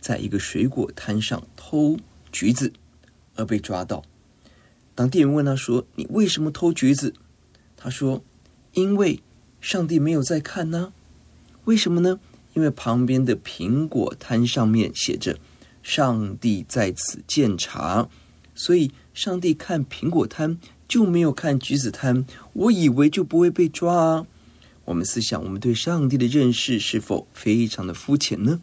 在一个水果摊上偷橘子，而被抓到。当店员问他说：“你为什么偷橘子？”他说：“因为上帝没有在看呢。”为什么呢？因为旁边的苹果摊上面写着：“上帝在此鉴察。”所以，上帝看苹果摊就没有看橘子摊，我以为就不会被抓啊。我们思想，我们对上帝的认识是否非常的肤浅呢？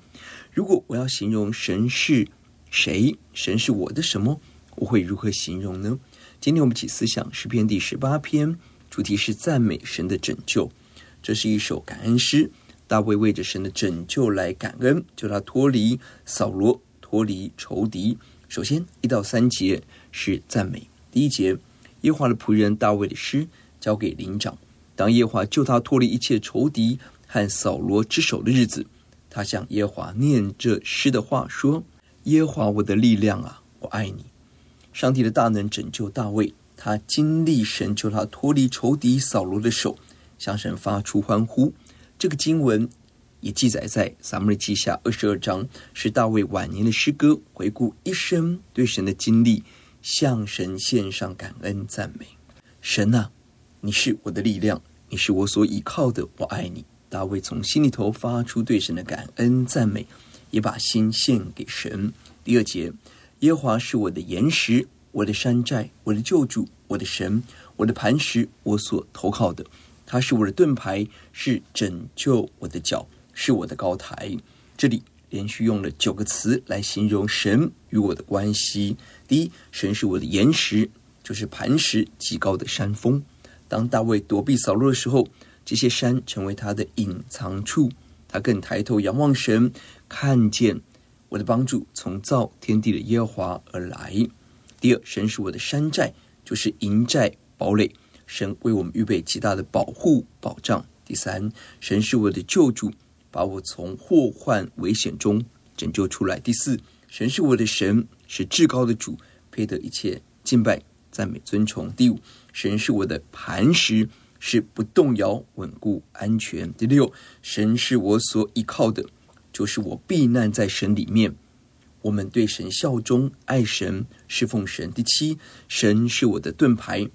如果我要形容神是谁，神是我的什么，我会如何形容呢？今天我们一起思想诗篇第十八篇，主题是赞美神的拯救。这是一首感恩诗，大卫为着神的拯救来感恩，救他脱离扫罗，脱离仇敌。首先，一到三节是赞美。第一节，耶华的仆人大卫的诗交给灵长。当耶华救他脱离一切仇敌和扫罗之手的日子，他向耶华念这诗的话说：“耶华我的力量啊，我爱你。”上帝的大能拯救大卫，他经历神救他脱离仇敌扫罗的手，向神发出欢呼。这个经文。也记载在撒母耳记下二十二章，是大卫晚年的诗歌，回顾一生对神的经历，向神献上感恩赞美。神啊，你是我的力量，你是我所倚靠的，我爱你。大卫从心里头发出对神的感恩赞美，也把心献给神。第二节，耶和华是我的岩石，我的山寨，我的救主，我的神，我的磐石，我所投靠的。他是我的盾牌，是拯救我的脚。是我的高台。这里连续用了九个词来形容神与我的关系。第一，神是我的岩石，就是磐石极高的山峰。当大卫躲避扫罗的时候，这些山成为他的隐藏处。他更抬头仰望神，看见我的帮助从造天地的耶和华而来。第二，神是我的山寨，就是营寨堡垒。神为我们预备极大的保护保障。第三，神是我的救主。把我从祸患危险中拯救出来。第四，神是我的神，是至高的主，配得一切敬拜、赞美、尊崇。第五，神是我的磐石，是不动摇、稳固、安全。第六，神是我所依靠的，就是我避难在神里面。我们对神效忠、爱神、侍奉神。第七，神是我的盾牌，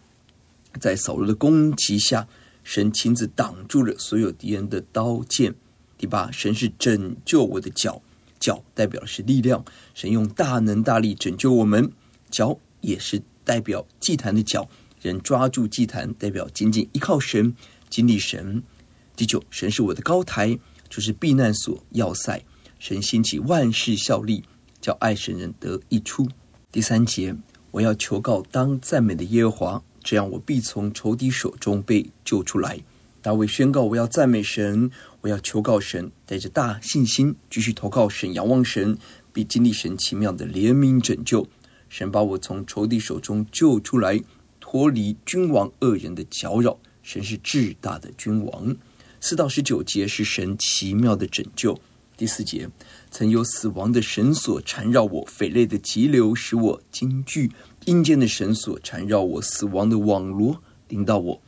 在扫罗的攻击下，神亲自挡住了所有敌人的刀剑。第八，神是拯救我的脚，脚代表是力量，神用大能大力拯救我们。脚也是代表祭坛的脚，人抓住祭坛，代表紧紧依靠神，经历神。第九，神是我的高台，就是避难所要塞，神兴起万事效力，叫爱神人得益处。第三节，我要求告当赞美的耶和华，这样我必从仇敌手中被救出来。大卫宣告：“我要赞美神，我要求告神，带着大信心继续投靠神，仰望神，并经历神奇妙的怜悯拯救。神把我从仇敌手中救出来，脱离君王恶人的搅扰。神是至大的君王。”四到十九节是神奇妙的拯救。第四节，曾有死亡的绳索缠绕我，匪类的急流使我惊惧，阴间的绳索缠绕我，死亡的网罗临到我。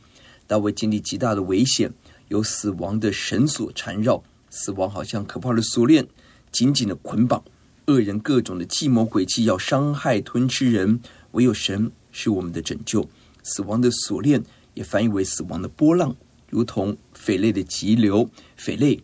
大卫经历极大的危险，有死亡的绳索缠绕，死亡好像可怕的锁链，紧紧的捆绑。恶人各种的计谋诡计，要伤害吞吃人，唯有神是我们的拯救。死亡的锁链也翻译为死亡的波浪，如同匪类的急流。匪类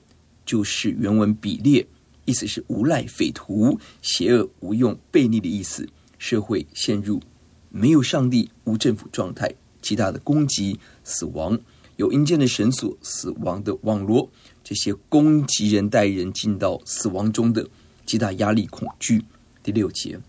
就是原文比列，意思是无赖、匪徒、邪恶、无用、悖逆的意思。社会陷入没有上帝、无政府状态，极大的攻击、死亡，有阴间的绳索、死亡的网罗，这些攻击人、带人进到死亡中的极大压力、恐惧。第六节，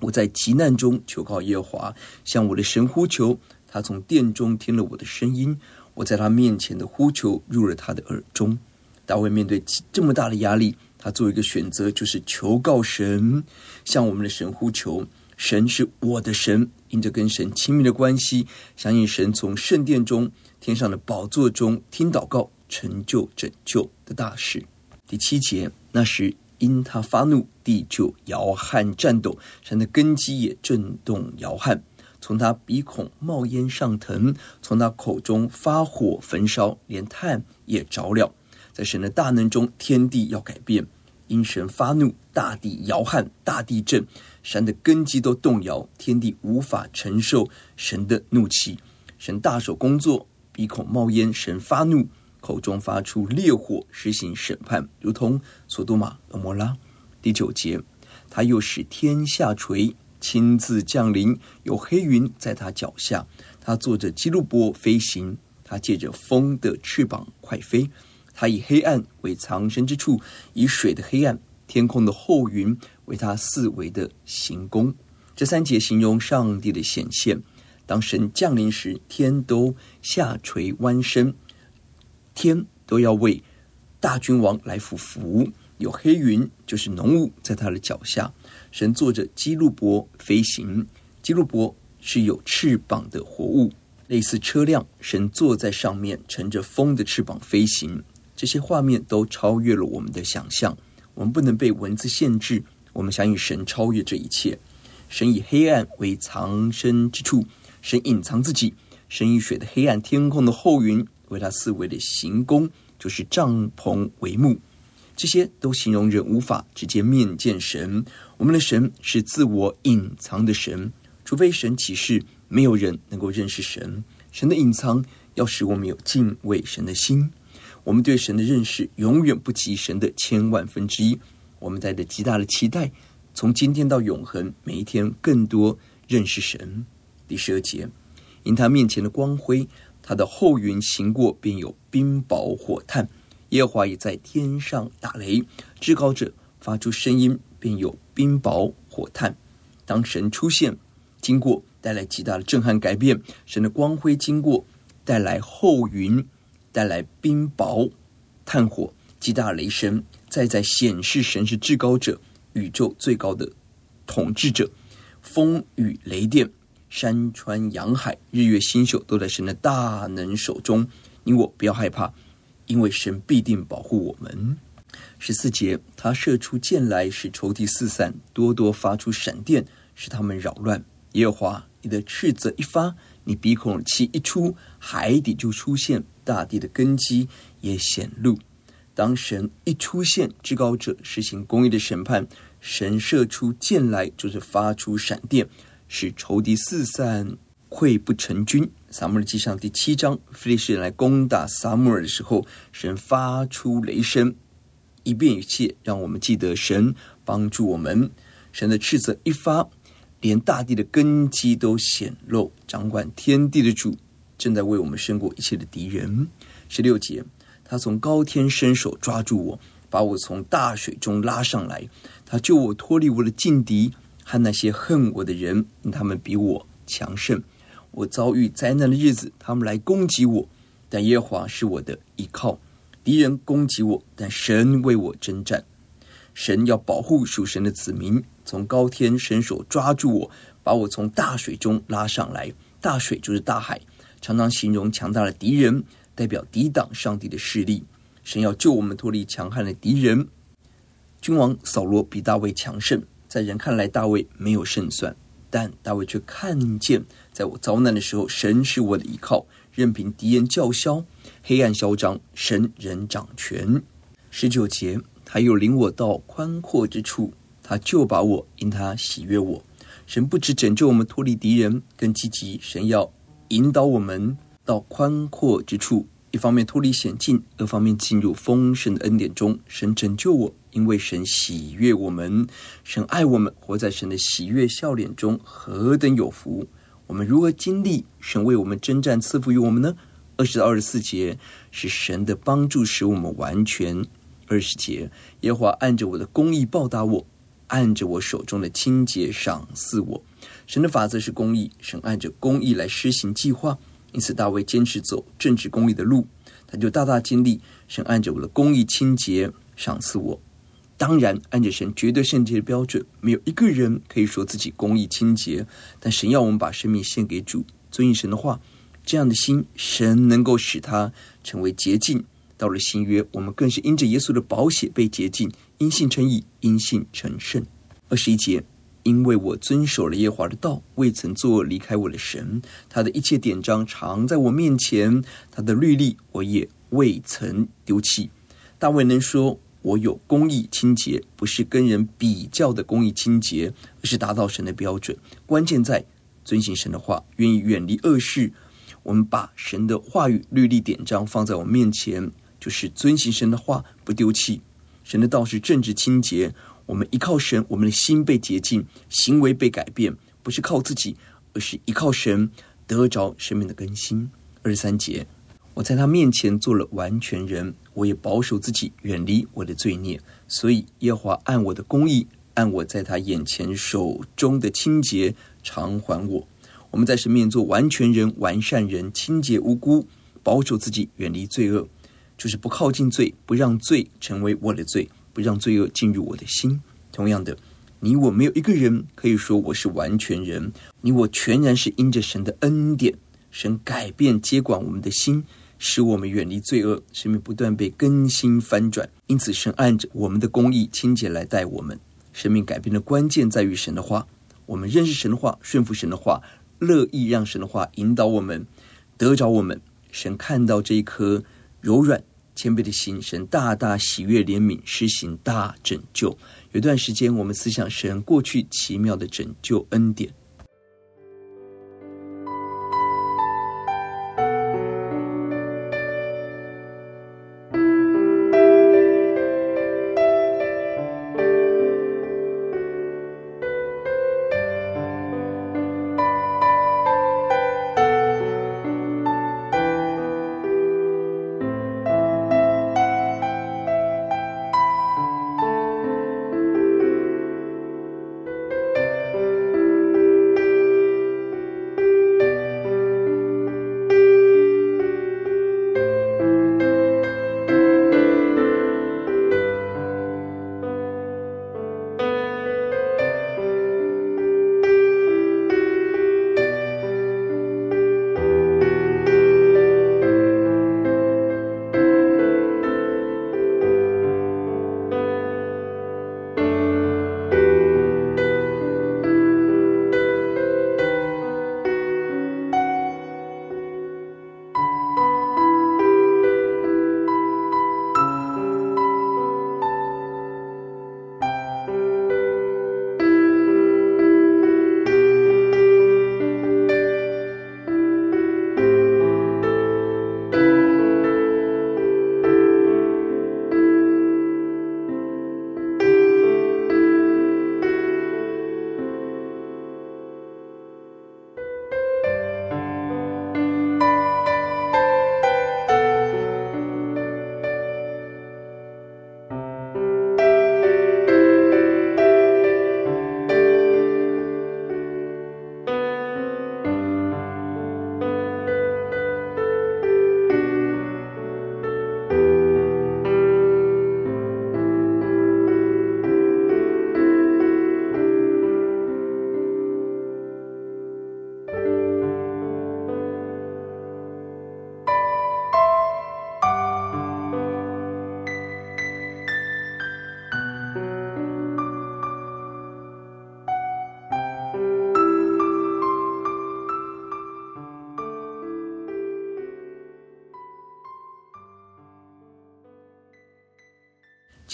我在急难中求告耶和华，向我的神呼求，他从殿中听了我的声音，我在他面前的呼求入了他的耳中。大卫面对这么大的压力，他做一个选择，就是求告神，向我们的神呼求。神是我的神，因着跟神亲密的关系，相信神从圣殿中、天上的宝座中听祷告，成就拯救的大事。第七节，那时因他发怒，地就摇撼颤抖，神的根基也震动摇撼，从他鼻孔冒烟上腾，从他口中发火焚烧，连炭也着了。在神的大能中，天地要改变。因神发怒，大地摇撼，大地震，山的根基都动摇，天地无法承受神的怒气。神大手工作，鼻孔冒烟，神发怒，口中发出烈火，实行审判，如同所多玛、蛾摩拉。第九节，他又使天下垂，亲自降临，有黑云在他脚下，他坐着基路伯飞行，他借着风的翅膀快飞。他以黑暗为藏身之处，以水的黑暗、天空的厚云为他四围的行宫。这三节形容上帝的显现。当神降临时，天都下垂弯身，天都要为大君王来俯伏。有黑云，就是浓雾，在他的脚下。神坐着基路伯飞行，基路伯是有翅膀的活物，类似车辆。神坐在上面，乘着风的翅膀飞行。这些画面都超越了我们的想象，我们不能被文字限制。我们相信神超越这一切。神以黑暗为藏身之处，神隐藏自己。神以水的黑暗、天空的厚云为他四围的行宫，就是帐篷帷幕。这些都形容人无法直接面见神。我们的神是自我隐藏的神，除非神启示，没有人能够认识神。神的隐藏要使我们有敬畏神的心。我们对神的认识永远不及神的千万分之一。我们带着极大的期待，从今天到永恒，每一天更多认识神。第十二节，因他面前的光辉，他的后云行过，便有冰雹火炭。耶和华也在天上打雷，至高者发出声音，便有冰雹火炭。当神出现，经过带来极大的震撼改变。神的光辉经过，带来后云。带来冰雹、炭火、极大雷声，再在显示神是至高者、宇宙最高的统治者。风雨雷电、山川洋海、日月星宿，都在神的大能手中。你我不要害怕，因为神必定保护我们。十四节，他射出箭来，使仇敌四散，多多发出闪电，使他们扰乱。耶和华，你的斥责一发，你鼻孔气一出，海底就出现。大地的根基也显露。当神一出现，至高者实行公义的审判。神射出箭来，就是发出闪电，使仇敌四散，溃不成军。撒母耳记上第七章，非利士人来攻打撒母耳的时候，神发出雷声，以便一切，让我们记得神帮助我们。神的斥责一发，连大地的根基都显露，掌管天地的主。正在为我们胜过一切的敌人。十六节，他从高天伸手抓住我，把我从大水中拉上来。他救我脱离我的劲敌和那些恨我的人，他们比我强盛。我遭遇灾难的日子，他们来攻击我，但耶和华是我的依靠。敌人攻击我，但神为我征战。神要保护属神的子民，从高天伸手抓住我，把我从大水中拉上来。大水就是大海。常常形容强大的敌人，代表抵挡上帝的势力。神要救我们脱离强悍的敌人。君王扫罗比大卫强盛，在人看来大卫没有胜算，但大卫却看见，在我遭难的时候，神是我的依靠。任凭敌人叫嚣，黑暗嚣张，神仍掌权。十九节，他又领我到宽阔之处，他就把我因他喜悦我。神不止拯救我们脱离敌人，更积极，神要。引导我们到宽阔之处，一方面脱离险境，二方面进入丰盛的恩典中。神拯救我，因为神喜悦我们，神爱我们，活在神的喜悦笑脸中，何等有福！我们如何经历神为我们征战赐福于我们呢？二十到二十四节是神的帮助，使我们完全。二十节，耶和华按着我的公义报答我，按着我手中的清洁赏赐我。神的法则是公义，神按着公义来施行计划。因此，大卫坚持走正直公义的路，他就大大经历神按着我的公义清洁赏赐我。当然，按着神绝对圣洁的标准，没有一个人可以说自己公义清洁。但神要我们把生命献给主，遵行神的话，这样的心，神能够使他成为洁净。到了新约，我们更是因着耶稣的宝血被洁净，因信称义，因信成圣。二十一节。因为我遵守了耶华的道，未曾作离开我的神，他的一切典章常在我面前，他的律例我也未曾丢弃。大卫能说我有公义清洁，不是跟人比较的公义清洁，而是达到神的标准。关键在遵行神的话，愿意远离恶事。我们把神的话语、律例、典章放在我们面前，就是遵行神的话，不丢弃。神的道是正直清洁。我们依靠神，我们的心被洁净，行为被改变，不是靠自己，而是依靠神得着生命的更新。二十三节，我在他面前做了完全人，我也保守自己，远离我的罪孽。所以耶华按我的公义，按我在他眼前手中的清洁偿还我。我们在神面前做完全人、完善人，清洁无辜，保守自己，远离罪恶，就是不靠近罪，不让罪成为我的罪。不让罪恶进入我的心。同样的，你我没有一个人可以说我是完全人。你我全然是因着神的恩典，神改变接管我们的心，使我们远离罪恶，生命不断被更新翻转。因此，神按着我们的公义清洁来待我们。生命改变的关键在于神的话。我们认识神的话，顺服神的话，乐意让神的话引导我们，得着我们。神看到这一颗柔软。谦卑的心，神大大喜悦怜悯，施行大拯救。有段时间，我们思想神过去奇妙的拯救恩典。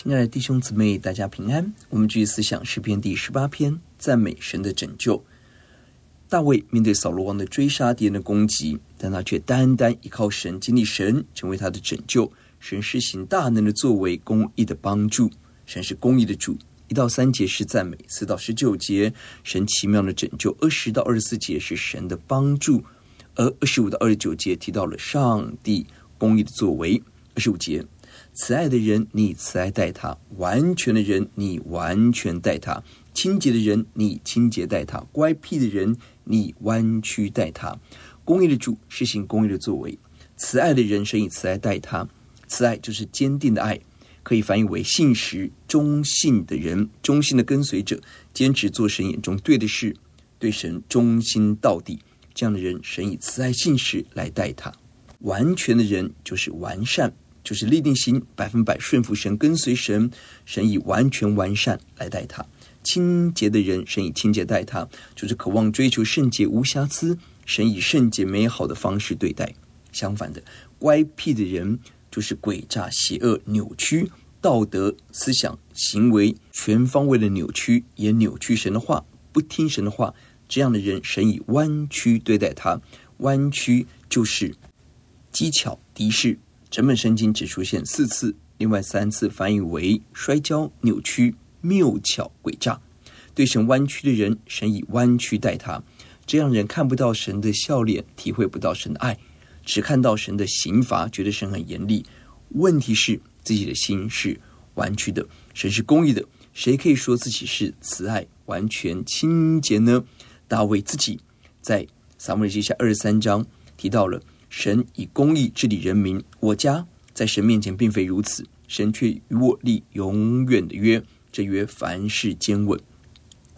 亲爱的弟兄姊妹，大家平安。我们继续思想诗篇第十八篇，赞美神的拯救。大卫面对扫罗王的追杀、敌人的攻击，但他却单单依靠神，经历神成为他的拯救。神施行大能的作为，公义的帮助。神是公义的主。一到三节是赞美，四到十九节神奇妙的拯救，二十到二十四节是神的帮助，而二十五到二十九节提到了上帝公义的作为。二十五节，慈爱的人，你慈爱待他；完全的人，你完全待他；清洁的人，你清洁待他；乖僻的人，你弯曲待他。公义的主实行公义的作为，慈爱的人，神以慈爱待他。慈爱就是坚定的爱，可以翻译为信实、忠信的人，忠心的跟随者，坚持做神眼中对的事，对神忠心到底。这样的人，神以慈爱、信实来待他。完全的人就是完善，就是立定心，百分百顺服神，跟随神。神以完全完善来待他。清洁的人，神以清洁待他，就是渴望追求圣洁无瑕疵。神以圣洁美好的方式对待。相反的，乖僻的人。就是诡诈、邪恶、扭曲道德思想、行为，全方位的扭曲，也扭曲神的话，不听神的话。这样的人，神以弯曲对待他。弯曲就是机巧敌视。整本圣经只出现四次，另外三次翻译为摔跤、扭曲、谬巧、诡诈。对神弯曲的人，神以弯曲待他。这样人看不到神的笑脸，体会不到神的爱。只看到神的刑罚，觉得神很严厉。问题是自己的心是弯曲的，神是公义的，谁可以说自己是慈爱、完全、清洁呢？大卫自己在撒母耳记下二十三章提到了神以公义治理人民。我家在神面前并非如此，神却与我立永远的约，这约凡事坚稳。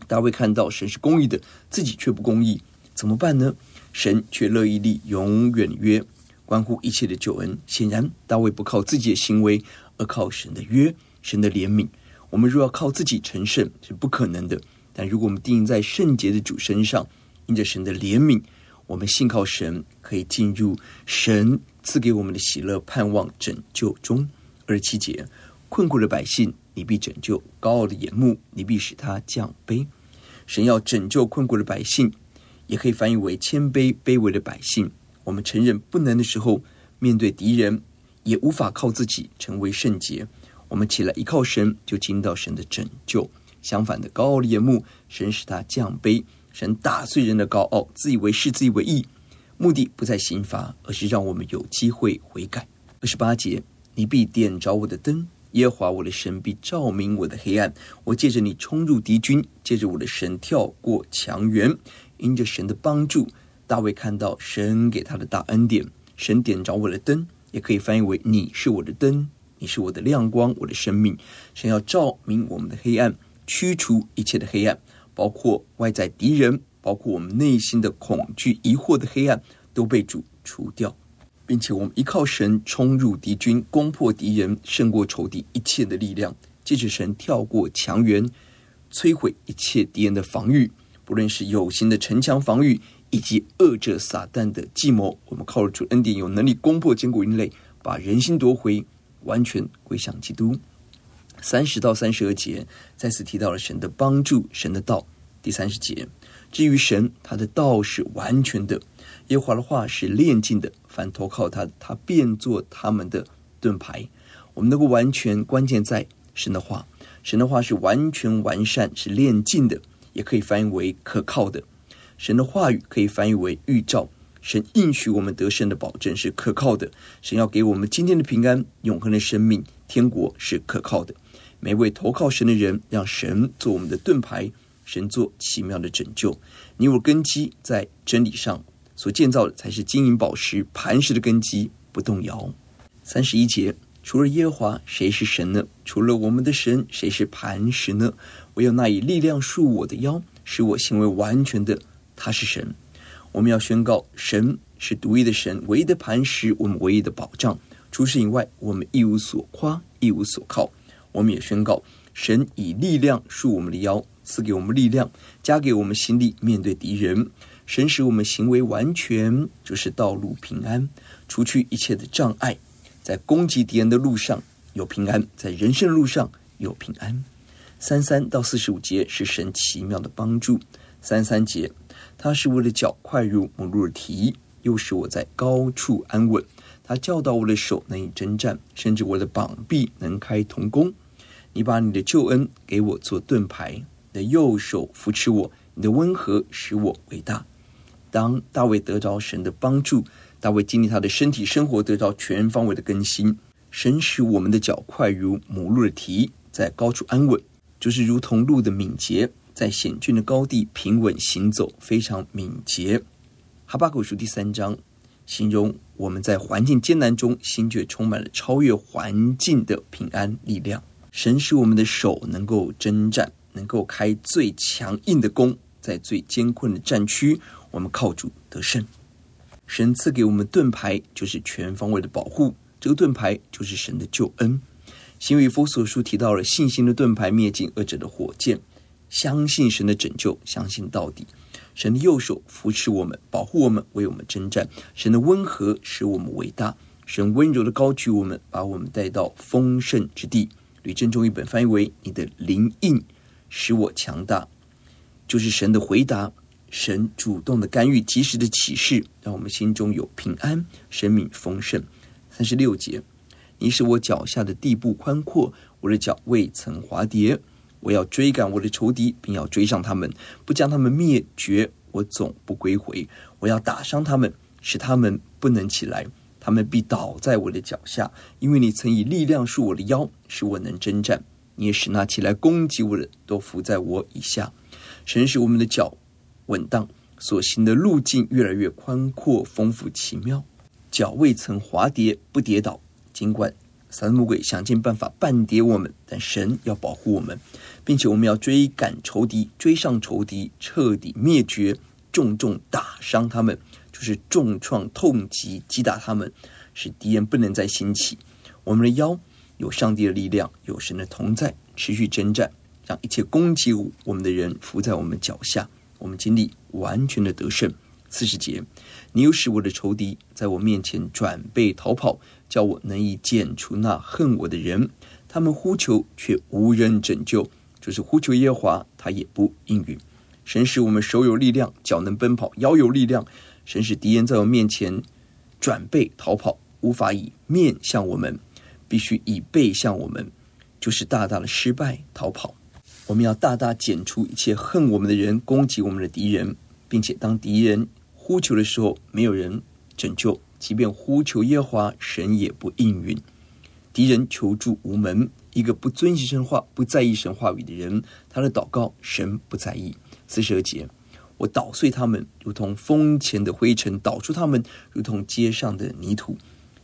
大卫看到神是公义的，自己却不公义，怎么办呢？神却乐意立永远的约，关乎一切的救恩。显然，大卫不靠自己的行为，而靠神的约、神的怜悯。我们若要靠自己成圣，是不可能的。但如果我们定在圣洁的主身上，因着神的怜悯，我们信靠神，可以进入神赐给我们的喜乐、盼望、拯救中。二十七节，困苦的百姓，你必拯救；高傲的眼目，你必使他降卑。神要拯救困苦的百姓。也可以翻译为谦卑、卑微的百姓。我们承认不能的时候，面对敌人，也无法靠自己成为圣洁。我们起来依靠神，就听到神的拯救。相反的，高傲的眼目，神使他降卑。神打碎人的高傲，自以为是、自以为意，目的不在刑罚，而是让我们有机会悔改。二十八节，你必点着我的灯，耶和华我的神必照明我的黑暗。我借着你冲入敌军，借着我的神跳过墙垣。因着神的帮助，大卫看到神给他的大恩典。神点着我的灯，也可以翻译为“你是我的灯，你是我的亮光，我的生命”。神要照明我们的黑暗，驱除一切的黑暗，包括外在敌人，包括我们内心的恐惧、疑惑的黑暗，都被主除掉，并且我们依靠神冲入敌军，攻破敌人，胜过仇敌一切的力量。借着神跳过墙垣，摧毁一切敌人的防御。不论是有形的城墙防御，以及恶者撒旦的计谋，我们靠着主恩典，有能力攻破坚固营垒，把人心夺回，完全归向基督。三十到三十二节再次提到了神的帮助，神的道。第三十节，至于神，他的道是完全的，耶和华的话是炼净的，凡投靠他，他变作他们的盾牌。我们能够完全，关键在神的话，神的话是完全完善，是炼净的。也可以翻译为可靠的，神的话语可以翻译为预兆。神应许我们得胜的保证是可靠的。神要给我们今天的平安、永恒的生命、天国是可靠的。每位投靠神的人，让神做我们的盾牌，神做奇妙的拯救。你我根基在真理上所建造的，才是金银宝石磐石的根基，不动摇。三十一节，除了耶和华，谁是神呢？除了我们的神，谁是磐石呢？唯有那以力量束我的腰，使我行为完全的，他是神。我们要宣告，神是独一的神，唯一的磐石，我们唯一的保障。除此以外，我们一无所夸，一无所靠。我们也宣告，神以力量束我们的腰，赐给我们力量，加给我们心力，面对敌人。神使我们行为完全，就是道路平安，除去一切的障碍，在攻击敌人的路上有平安，在人生路上有平安。三三到四十五节是神奇妙的帮助。三三节，他使我的脚快如母鹿的蹄，又使我在高处安稳。他教导我的手能以征战，甚至我的膀臂能开铜弓。你把你的救恩给我做盾牌，你的右手扶持我，你的温和使我为大。当大卫得着神的帮助，大卫经历他的身体生活得到全方位的更新。神使我们的脚快如母鹿的蹄，在高处安稳，就是如同鹿的敏捷，在险峻的高地平稳行走，非常敏捷。哈巴谷书第三章形容我们在环境艰难中，心却充满了超越环境的平安力量。神使我们的手能够征战，能够开最强硬的弓，在最艰困的战区，我们靠主得胜。神赐给我们盾牌，就是全方位的保护。这个盾牌就是神的救恩。新约佛所书提到了信心的盾牌，灭尽恶者的火箭。相信神的拯救，相信到底。神的右手扶持我们，保护我们，为我们征战。神的温和使我们伟大。神温柔的高举我们，把我们带到丰盛之地。吕振中译本翻译为：“你的灵印使我强大。”就是神的回答。神主动的干预，及时的启示，让我们心中有平安，生命丰盛。三十六节，你使我脚下的地步宽阔，我的脚未曾滑跌。我要追赶我的仇敌，并要追上他们，不将他们灭绝。我总不归回。我要打伤他们，使他们不能起来。他们必倒在我的脚下，因为你曾以力量束我的腰，使我能征战。你也使那起来攻击我的都伏在我以下。神使我们的脚稳当，所行的路径越来越宽阔、丰富、奇妙。脚未曾滑跌，不跌倒。尽管撒旦魔鬼想尽办法绊跌我们，但神要保护我们，并且我们要追赶仇敌，追上仇敌，彻底灭绝，重重打伤他们，就是重创、痛击、击打他们，使敌人不能再兴起。我们的腰有上帝的力量，有神的同在，持续征战，让一切攻击我们的人伏在我们脚下，我们经历完全的得胜。四十节。你又使我的仇敌在我面前转背逃跑，叫我能以剪除那恨我的人。他们呼求却无人拯救，就是呼求耶华，他也不应允。神使我们手有力量，脚能奔跑，腰有力量。神使敌人在我面前转背逃跑，无法以面向我们，必须以背向我们，就是大大的失败逃跑。我们要大大剪除一切恨我们的人，攻击我们的敌人，并且当敌人。呼求的时候，没有人拯救；即便呼求耶华，神也不应允。敌人求助无门，一个不遵行神话、不在意神话语的人，他的祷告神不在意。四十二节，我捣碎他们，如同风前的灰尘；捣出他们，如同街上的泥土。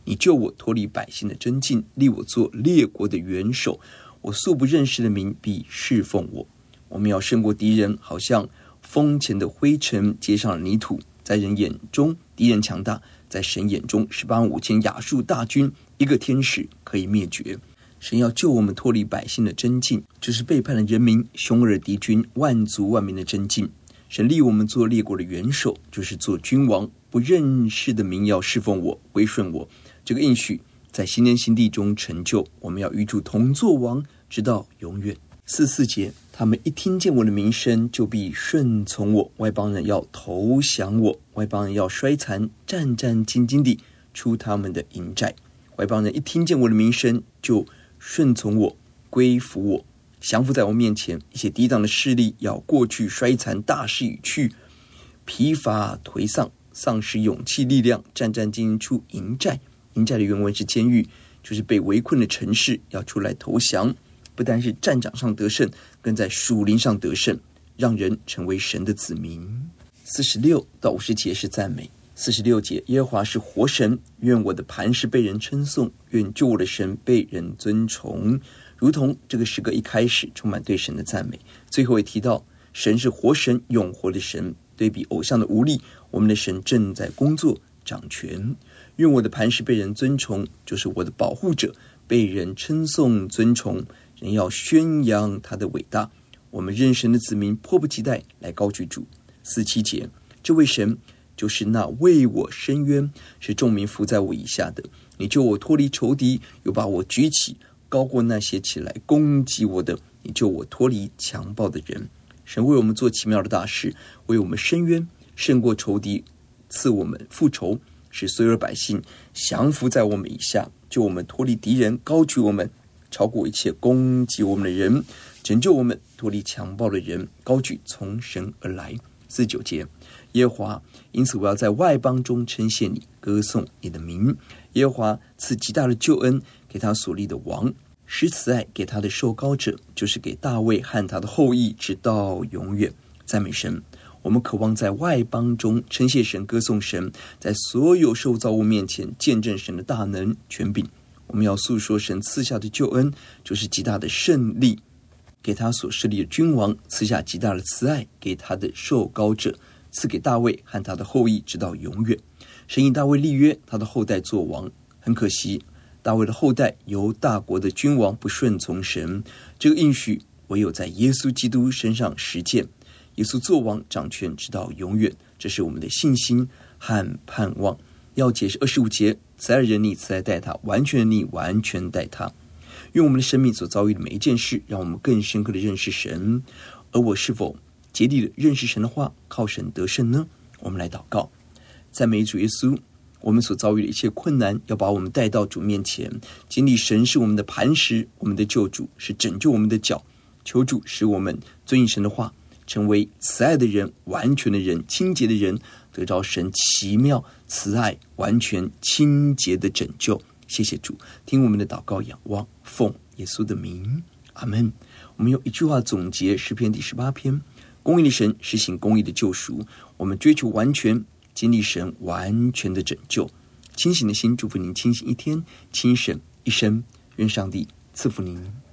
你救我脱离百姓的争竞，立我做列国的元首。我素不认识的民必侍奉我。我们要胜过敌人，好像风前的灰尘，街上的泥土。在人眼中，敌人强大；在神眼中，十八万五千亚述大军，一个天使可以灭绝。神要救我们脱离百姓的真境，就是背叛了人民、凶恶的敌军、万族万民的真境。神立我们做列国的元首，就是做君王。不认识的民要侍奉我、归顺我。这个应许在新天新地中成就。我们要与主同作王，直到永远。四四节。他们一听见我的名声，就必顺从我；外邦人要投降我，外邦人要衰残，战战兢兢地出他们的营寨。外邦人一听见我的名声，就顺从我，归服我，降服在我面前。一些抵挡的势力要过去，衰残，大势已去，疲乏颓丧，丧失勇气力量，战战兢兢出营寨。营寨的原文是监狱，就是被围困的城市，要出来投降。不单是战场上得胜，更在属灵上得胜，让人成为神的子民。四十六到五十节是赞美。四十六节，耶和华是活神，愿我的磐石被人称颂，愿救我的神被人尊崇。如同这个诗歌一开始充满对神的赞美，最后也提到神是活神，永活的神。对比偶像的无力，我们的神正在工作掌权。愿我的磐石被人尊崇，就是我的保护者被人称颂尊崇。人要宣扬他的伟大，我们认神的子民迫不及待来高举主。四七节，这位神就是那为我伸冤，是众民伏在我以下的。你救我脱离仇敌，又把我举起，高过那些起来攻击我的。你救我脱离强暴的人。神为我们做奇妙的大事，为我们伸冤，胜过仇敌，赐我们复仇，使所有百姓降服在我们以下，救我们脱离敌人，高举我们，超过一切攻击我们的人，拯救我们脱离强暴的人，高举从神而来。四九节，耶和华，因此我要在外邦中称谢你，歌颂你的名。耶和华赐极大的救恩给他所立的王，施慈爱给他的受膏者，就是给大卫和他的后裔，直到永远。赞美神！我们渴望在外邦中称谢神、歌颂神，在所有受造物面前见证神的大能权柄。我们要诉说神赐下的救恩，就是极大的胜利，给他所设立的君王赐下极大的慈爱，给他的受膏者赐给大卫和他的后裔，直到永远。神以大卫立约，他的后代做王。很可惜，大卫的后代由大国的君王不顺从神，这个应许唯有在耶稣基督身上实践。耶稣做王掌权，直到永远。这是我们的信心和盼望。钥节是二十五节：慈爱人，你慈爱待他；完全的你完全待他。用我们的生命所遭遇的每一件事，让我们更深刻的认识神。而我是否竭力的认识神的话，靠神得胜呢？我们来祷告。赞美主耶稣，我们所遭遇的一切困难，要把我们带到主面前，经历神是我们的磐石，我们的救主是拯救我们的脚。求主使我们遵行神的话，成为慈爱的人、完全的人、清洁的人，得着神奇妙慈爱、完全清洁的拯救。谢谢主，听我们的祷告，仰望奉耶稣的名，阿门。我们用一句话总结诗篇第十八篇：公义的神实行公义的救赎，我们追求完全。经历神完全的拯救，清醒的心祝福您清醒一天，清醒一生。愿上帝赐福您。